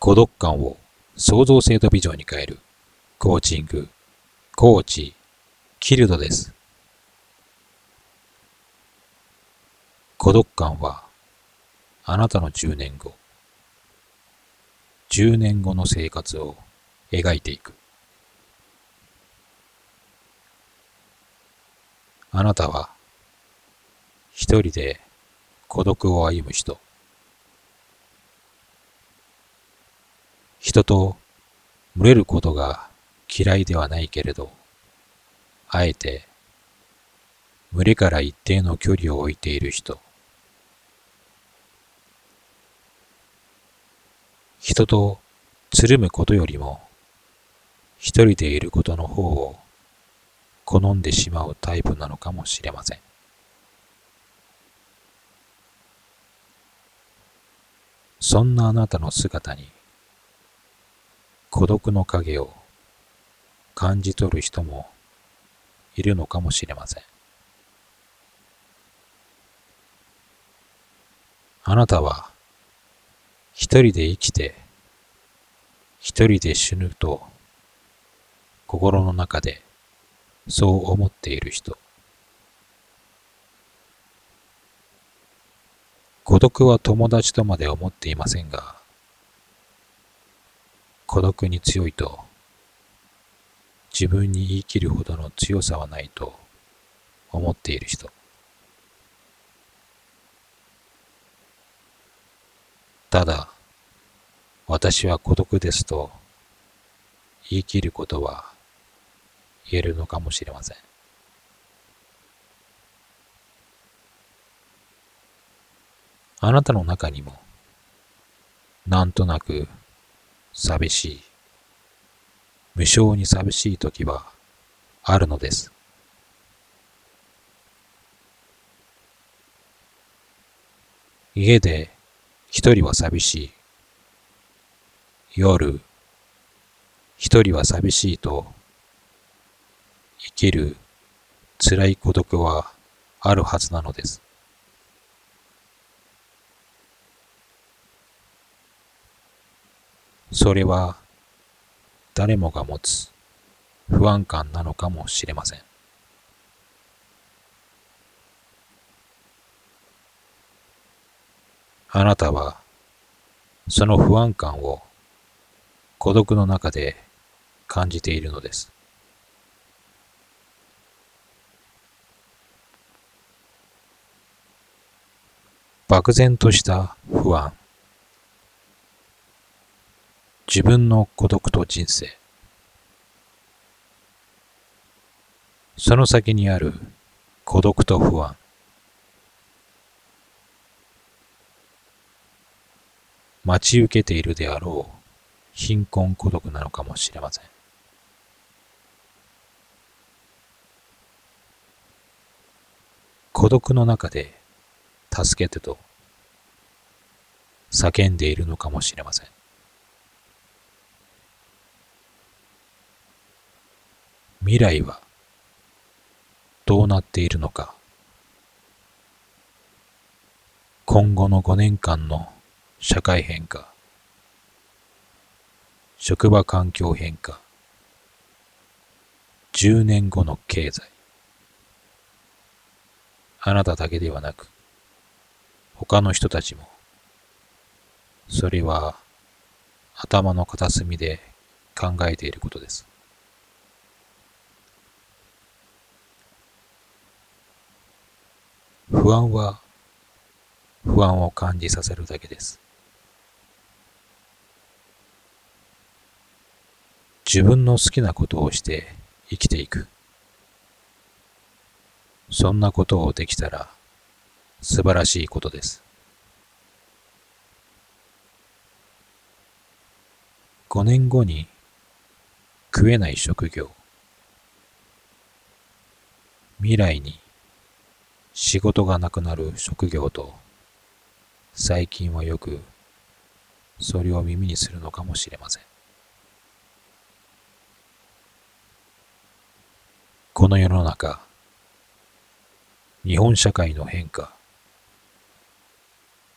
孤独感を創造性とビジョンに変えるコーチング、コーチ、キルドです。孤独感はあなたの10年後、10年後の生活を描いていく。あなたは一人で孤独を歩む人。人と群れることが嫌いではないけれど、あえて群れから一定の距離を置いている人。人とつるむことよりも一人でいることの方を好んでしまうタイプなのかもしれません。そんなあなたの姿に孤独の影を感じ取る人もいるのかもしれません。あなたは一人で生きて一人で死ぬと心の中でそう思っている人。孤独は友達とまで思っていませんが、孤独に強いと自分に言い切るほどの強さはないと思っている人。ただ私は孤独ですと言い切ることは言えるのかもしれません。あなたの中にもなんとなく寂しい、無性に寂しい時はあるのです。家で一人は寂しい。夜、一人は寂しいと、生きる辛い孤独はあるはずなのです。それは誰もが持つ不安感なのかもしれません。あなたはその不安感を孤独の中で感じているのです。漠然とした不安。自分の孤独と人生。その先にある孤独と不安。待ち受けているであろう貧困孤独なのかもしれません。孤独の中で助けてと叫んでいるのかもしれません。未来はどうなっているのか。今後の5年間の社会変化職場環境変化10年後の経済あなただけではなく他の人たちもそれは頭の片隅で考えていることです。不安は不安を感じさせるだけです。自分の好きなことをして生きていく。そんなことをできたら素晴らしいことです。5年後に食えない職業未来に仕事がなくなる職業と、最近はよくそれを耳にするのかもしれません。この世の中、日本社会の変化、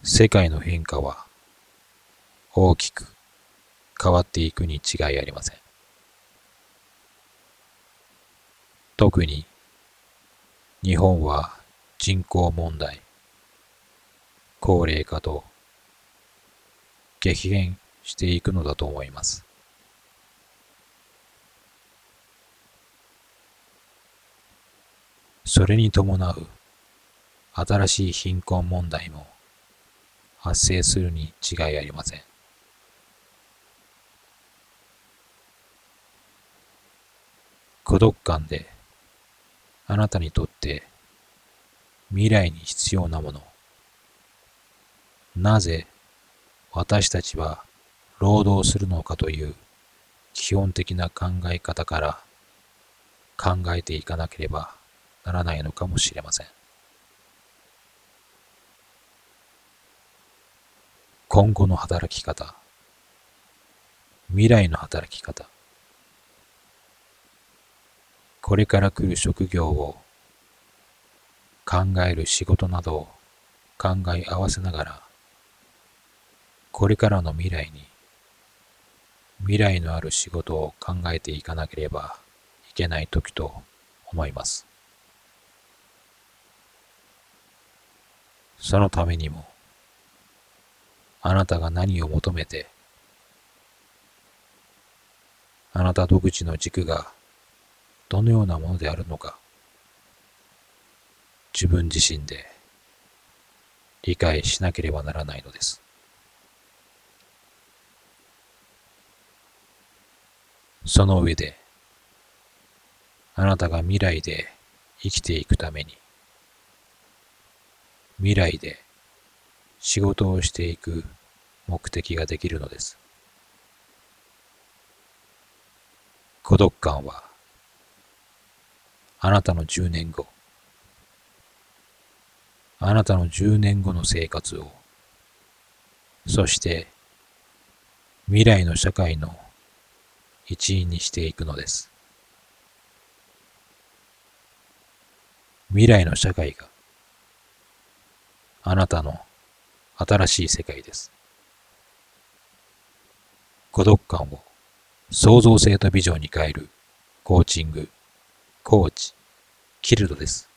世界の変化は大きく変わっていくに違いありません。特に日本は人口問題、高齢化と激減していくのだと思います。それに伴う新しい貧困問題も発生するに違いありません。孤独感であなたにとって未来に必要なもの。なぜ私たちは労働するのかという基本的な考え方から考えていかなければならないのかもしれません。今後の働き方、未来の働き方、これから来る職業を考える仕事などを考え合わせながら、これからの未来に未来のある仕事を考えていかなければいけない時と思います。そのためにも、あなたが何を求めて、あなた独自の軸がどのようなものであるのか、自分自身で理解しなければならないのです。その上で、あなたが未来で生きていくために、未来で仕事をしていく目的ができるのです。孤独感はあなたの10年後、あなたの10年後の生活を、そして未来の社会の一員にしていくのです。未来の社会があなたの新しい世界です。孤独感を創造性とビジョンに変えるコーチングコーチ、キルドです。